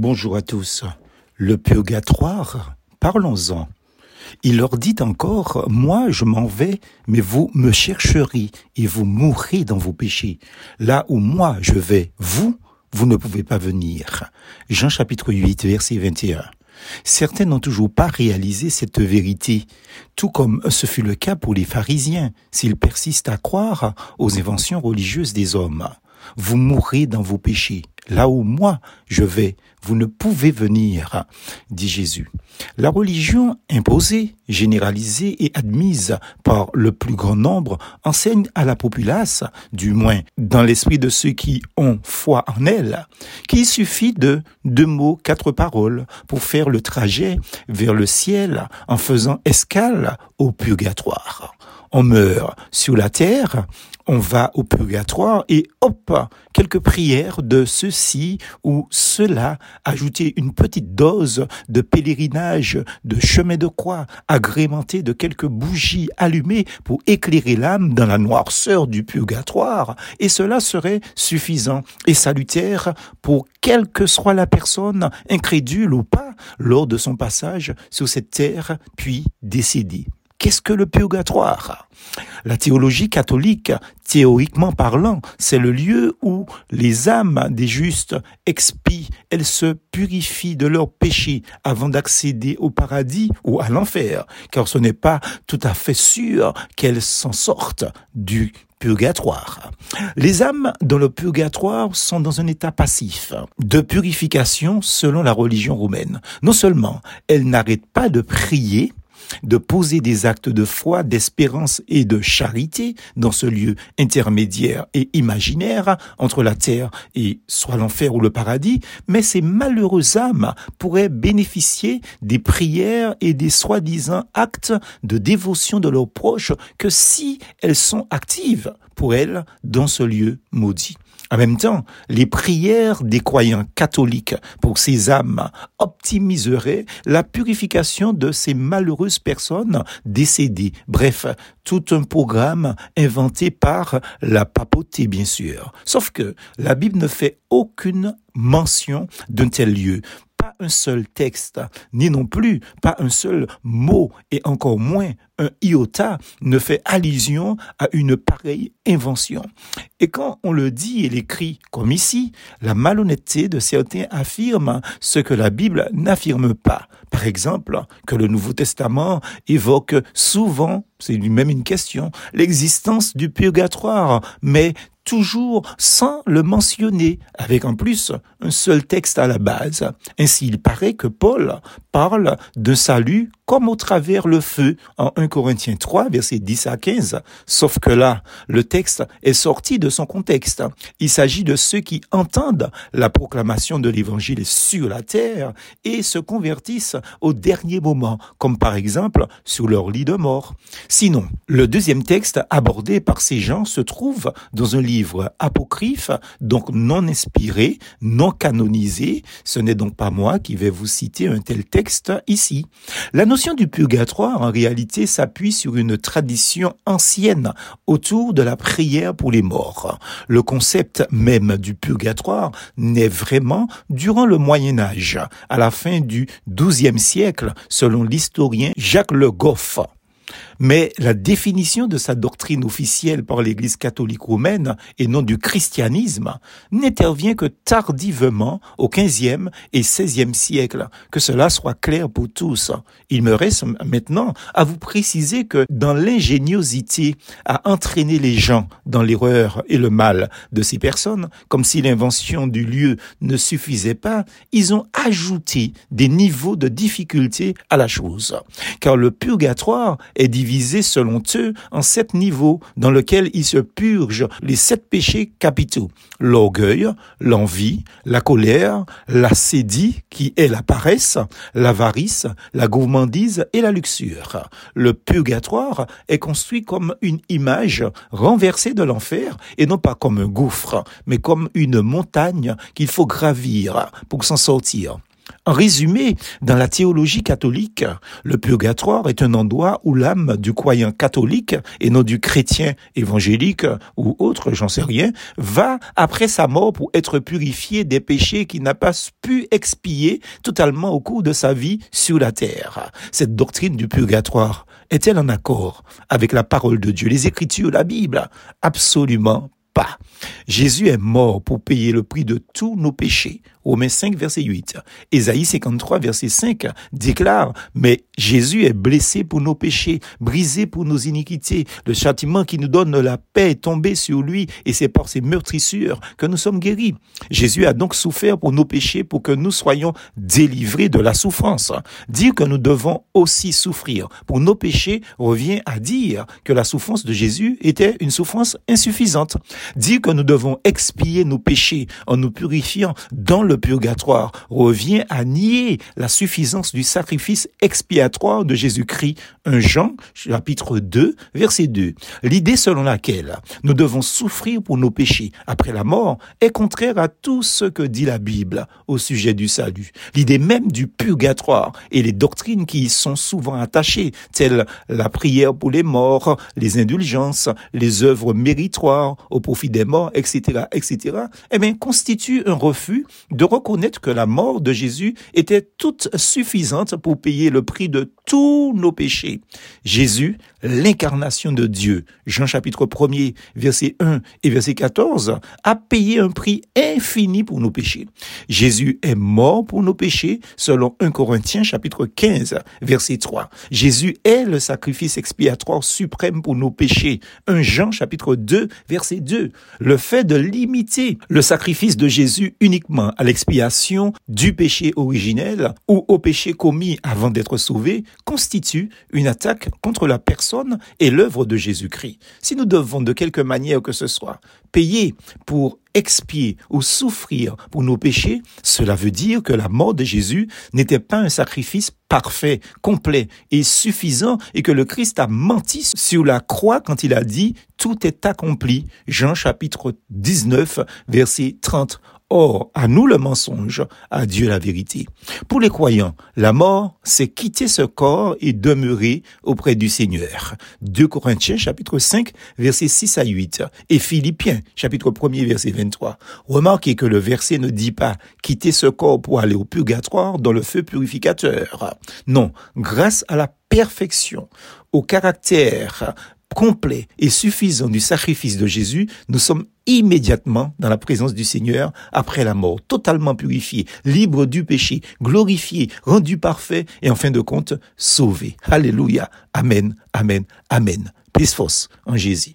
Bonjour à tous. Le purgatoire, parlons-en. Il leur dit encore, moi je m'en vais, mais vous me chercherez et vous mourrez dans vos péchés. Là où moi je vais, vous, vous ne pouvez pas venir. Jean chapitre 8, verset 21. Certains n'ont toujours pas réalisé cette vérité, tout comme ce fut le cas pour les pharisiens, s'ils persistent à croire aux inventions religieuses des hommes. Vous mourrez dans vos péchés là où moi je vais, vous ne pouvez venir, dit Jésus. La religion imposée, généralisée et admise par le plus grand nombre enseigne à la populace, du moins dans l'esprit de ceux qui ont foi en elle, qu'il suffit de deux mots, quatre paroles pour faire le trajet vers le ciel en faisant escale au purgatoire on meurt sur la terre, on va au purgatoire et hop, quelques prières de ceci ou cela, ajouter une petite dose de pèlerinage, de chemin de croix, agrémenté de quelques bougies allumées pour éclairer l'âme dans la noirceur du purgatoire, et cela serait suffisant et salutaire pour quelle que soit la personne, incrédule ou pas, lors de son passage sur cette terre, puis décédée. Qu'est-ce que le purgatoire? La théologie catholique, théoriquement parlant, c'est le lieu où les âmes des justes expient, elles se purifient de leurs péchés avant d'accéder au paradis ou à l'enfer, car ce n'est pas tout à fait sûr qu'elles s'en sortent du purgatoire. Les âmes dans le purgatoire sont dans un état passif de purification selon la religion romaine. Non seulement elles n'arrêtent pas de prier, de poser des actes de foi, d'espérance et de charité dans ce lieu intermédiaire et imaginaire entre la terre et soit l'enfer ou le paradis, mais ces malheureuses âmes pourraient bénéficier des prières et des soi-disant actes de dévotion de leurs proches que si elles sont actives pour elles dans ce lieu maudit. En même temps, les prières des croyants catholiques pour ces âmes optimiseraient la purification de ces malheureuses personnes décédées. Bref, tout un programme inventé par la papauté, bien sûr. Sauf que la Bible ne fait aucune mention d'un tel lieu pas un seul texte, ni non plus pas un seul mot, et encore moins un iota ne fait allusion à une pareille invention. Et quand on le dit et l'écrit comme ici, la malhonnêteté de certains affirme ce que la Bible n'affirme pas. Par exemple, que le Nouveau Testament évoque souvent, c'est lui-même une question, l'existence du purgatoire, mais toujours sans le mentionner, avec en plus un seul texte à la base. Ainsi, il paraît que Paul parle de salut comme au travers le feu en 1 Corinthiens 3, versets 10 à 15. Sauf que là, le texte est sorti de son contexte. Il s'agit de ceux qui entendent la proclamation de l'évangile sur la terre et se convertissent au dernier moment, comme par exemple sur leur lit de mort. Sinon, le deuxième texte abordé par ces gens se trouve dans un livre apocryphe, donc non inspiré, non canonisé. Ce n'est donc pas moi qui vais vous citer un tel texte ici. La notion du purgatoire, en réalité, s'appuie sur une tradition ancienne autour de la prière pour les morts. Le concept même du purgatoire naît vraiment durant le Moyen Âge, à la fin du XIIe siècle, selon l'historien Jacques Le Goff. Mais la définition de sa doctrine officielle par l'Église catholique romaine et non du christianisme n'intervient que tardivement au XVe et XVIe siècle. Que cela soit clair pour tous. Il me reste maintenant à vous préciser que dans l'ingéniosité à entraîner les gens dans l'erreur et le mal de ces personnes, comme si l'invention du lieu ne suffisait pas, ils ont ajouté des niveaux de difficulté à la chose. Car le purgatoire est divisé selon eux en sept niveaux dans lesquels ils se purgent les sept péchés capitaux. L'orgueil, l'envie, la colère, la sédie, qui est la paresse, l'avarice, la gourmandise et la luxure. Le purgatoire est construit comme une image renversée de l'enfer et non pas comme un gouffre, mais comme une montagne qu'il faut gravir pour s'en sortir. En résumé, dans la théologie catholique, le purgatoire est un endroit où l'âme du croyant catholique et non du chrétien évangélique ou autre, j'en sais rien, va après sa mort pour être purifié des péchés qu'il n'a pas pu expier totalement au cours de sa vie sur la terre. Cette doctrine du purgatoire est-elle en accord avec la parole de Dieu, les Écritures, la Bible? Absolument pas. Jésus est mort pour payer le prix de tous nos péchés. Romains 5, verset 8. Ésaïe 53, verset 5 déclare, mais Jésus est blessé pour nos péchés, brisé pour nos iniquités. Le châtiment qui nous donne la paix est tombé sur lui et c'est par ses meurtrissures que nous sommes guéris. Jésus a donc souffert pour nos péchés pour que nous soyons délivrés de la souffrance. Dire que nous devons aussi souffrir pour nos péchés revient à dire que la souffrance de Jésus était une souffrance insuffisante. Dire que nous devons expier nos péchés en nous purifiant dans le purgatoire revient à nier la suffisance du sacrifice expiatoire de Jésus-Christ. 1 Jean, chapitre 2, verset 2. L'idée selon laquelle nous devons souffrir pour nos péchés après la mort est contraire à tout ce que dit la Bible au sujet du salut. L'idée même du purgatoire et les doctrines qui y sont souvent attachées, telles la prière pour les morts, les indulgences, les œuvres méritoires au profit des morts, etc., etc., eh bien, constituent un refus de reconnaître que la mort de Jésus était toute suffisante pour payer le prix de tous nos péchés. Jésus, l'incarnation de Dieu, Jean chapitre 1er, verset 1 et verset 14, a payé un prix infini pour nos péchés. Jésus est mort pour nos péchés, selon 1 Corinthiens chapitre 15, verset 3. Jésus est le sacrifice expiatoire suprême pour nos péchés. 1 Jean chapitre 2, verset 2. Le fait de limiter le sacrifice de Jésus uniquement à l'expiation du péché originel ou au péché commis avant d'être sauvé constitue une attaque contre la personne et l'œuvre de Jésus-Christ. Si nous devons de quelque manière que ce soit payer pour expier ou souffrir pour nos péchés, cela veut dire que la mort de Jésus n'était pas un sacrifice parfait, complet et suffisant et que le Christ a menti sur la croix quand il a dit tout est accompli. Jean chapitre 19 verset 30. Or, à nous le mensonge, à Dieu la vérité. Pour les croyants, la mort, c'est quitter ce corps et demeurer auprès du Seigneur. 2 Corinthiens chapitre 5 verset 6 à 8 et Philippiens chapitre 1 verset 23. Remarquez que le verset ne dit pas quitter ce corps pour aller au purgatoire dans le feu purificateur. Non, grâce à la perfection, au caractère complet et suffisant du sacrifice de Jésus, nous sommes immédiatement dans la présence du Seigneur après la mort, totalement purifié, libre du péché, glorifié, rendu parfait et en fin de compte sauvé. Alléluia. Amen, amen, amen. Plus force en Jésus.